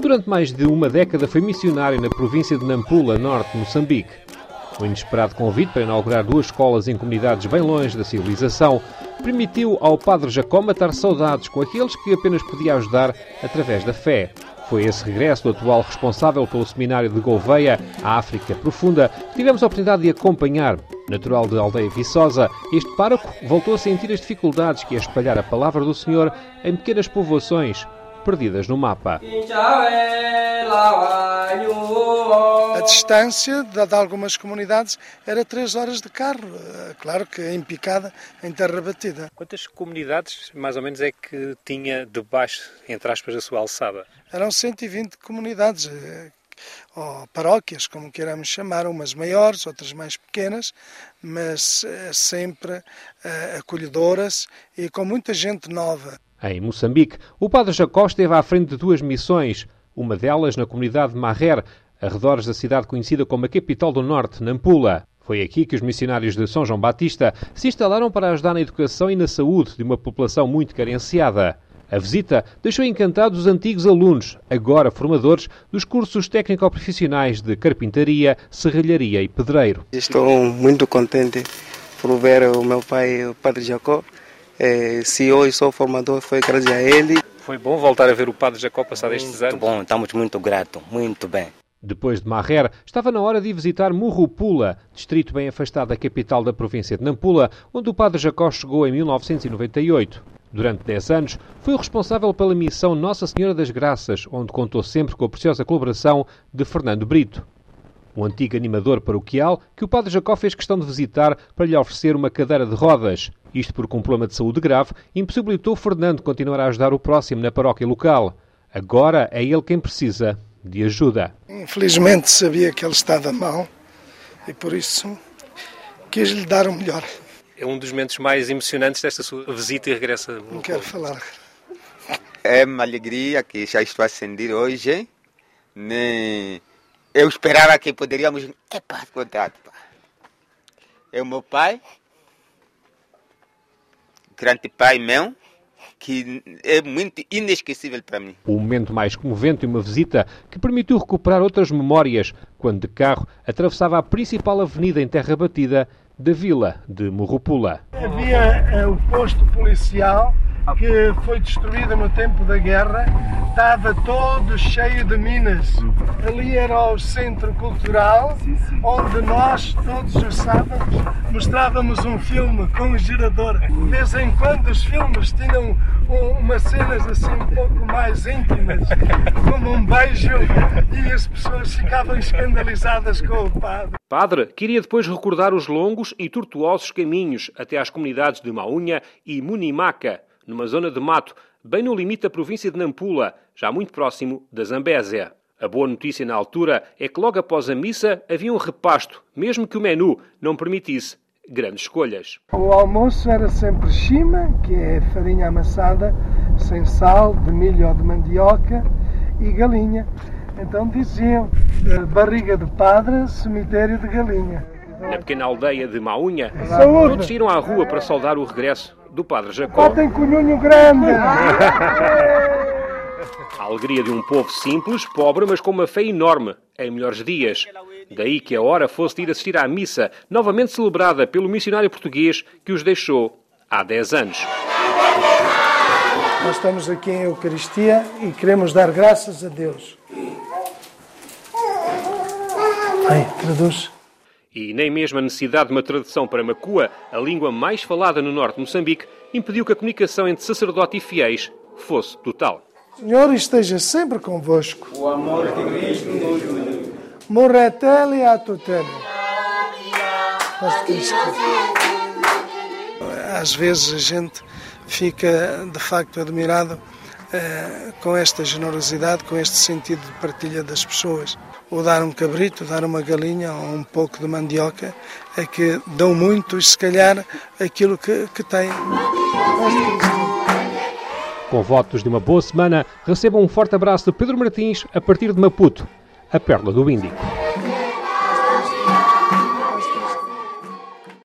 Durante mais de uma década foi missionário na província de Nampula, norte de Moçambique. O inesperado convite para inaugurar duas escolas em comunidades bem longe da civilização permitiu ao padre Jacó matar saudades com aqueles que apenas podia ajudar através da fé. Foi esse regresso do atual responsável pelo seminário de Gouveia, à África Profunda, que tivemos a oportunidade de acompanhar. Natural de aldeia viçosa, este pároco voltou a sentir as dificuldades que é espalhar a palavra do Senhor em pequenas povoações, perdidas no mapa. A distância de algumas comunidades era três horas de carro, eh, claro que em picada, em terra batida. Quantas comunidades, mais ou menos, é que tinha debaixo, entre aspas, da sua alçada? Eram 120 comunidades, eh, ou paróquias, como queiramos chamar, umas maiores, outras mais pequenas, mas eh, sempre acolhedoras e com muita gente nova. Em Moçambique, o padre Jacó esteve à frente de duas missões, uma delas na comunidade de Marrer, arredores da cidade conhecida como a capital do Norte, Nampula. Foi aqui que os missionários de São João Batista se instalaram para ajudar na educação e na saúde de uma população muito carenciada. A visita deixou encantados os antigos alunos, agora formadores, dos cursos técnico-profissionais de carpintaria, serralharia e pedreiro. Estou muito contente por ver o meu pai, o Padre Jacó, é, se hoje sou formador, foi graças a ele. Foi bom voltar a ver o Padre Jacó passado estes anos? Muito bom, estamos muito gratos, muito bem. Depois de Marrer, estava na hora de ir visitar Murrupula, distrito bem afastado da capital da província de Nampula, onde o Padre Jacó chegou em 1998. Durante 10 anos, foi o responsável pela missão Nossa Senhora das Graças, onde contou sempre com a preciosa colaboração de Fernando Brito o antigo animador paroquial, que o padre Jacó fez questão de visitar para lhe oferecer uma cadeira de rodas. Isto porque um problema de saúde grave impossibilitou Fernando continuar a ajudar o próximo na paróquia local. Agora é ele quem precisa de ajuda. Infelizmente sabia que ele estava mal e por isso quis lhe dar o melhor. É um dos momentos mais emocionantes desta sua visita e regresso. Não quero falar. É uma alegria que já estou a sentir hoje. Nem eu esperava que poderíamos. Epa, contato. Pá. É o meu pai, grande pai meu, que é muito inesquecível para mim. O momento mais comovente de uma visita que permitiu recuperar outras memórias, quando de carro atravessava a principal avenida em terra batida da vila de Morropula. Havia uh, o posto policial que foi destruída no tempo da guerra, estava todo cheio de minas. Ali era o centro cultural, onde nós, todos os sábados, mostrávamos um filme com um gerador. De vez em quando os filmes tinham umas cenas assim um pouco mais íntimas, como um beijo, e as pessoas ficavam escandalizadas com o padre. Padre queria depois recordar os longos e tortuosos caminhos até às comunidades de Maunha e Munimaca, numa zona de mato, bem no limite da província de Nampula, já muito próximo da Zambésia. A boa notícia na altura é que logo após a missa havia um repasto, mesmo que o menu não permitisse grandes escolhas. O almoço era sempre chima, que é farinha amassada, sem sal, de milho ou de mandioca, e galinha. Então diziam barriga de padre, cemitério de galinha. Na pequena aldeia de Maunha, todos iram à rua para saudar o regresso do Padre Jacó. tem cunhunho grande! A alegria de um povo simples, pobre, mas com uma fé enorme, em melhores dias. Daí que a hora fosse de ir assistir à missa, novamente celebrada pelo missionário português que os deixou há 10 anos. Nós estamos aqui em Eucaristia e queremos dar graças a Deus. Aí, traduz e nem mesmo a necessidade de uma tradução para Macua, a língua mais falada no norte de Moçambique, impediu que a comunicação entre sacerdote e fiéis fosse total. Senhor esteja sempre convosco. O amor de Cristo nos uniu. Morretele a tutele. Às vezes a gente fica de facto admirado com esta generosidade, com este sentido de partilha das pessoas ou dar um cabrito, dar uma galinha ou um pouco de mandioca, é que dão muito, se calhar, aquilo que, que têm. Com votos de uma boa semana, recebam um forte abraço de Pedro Martins a partir de Maputo, a Perla do Índico.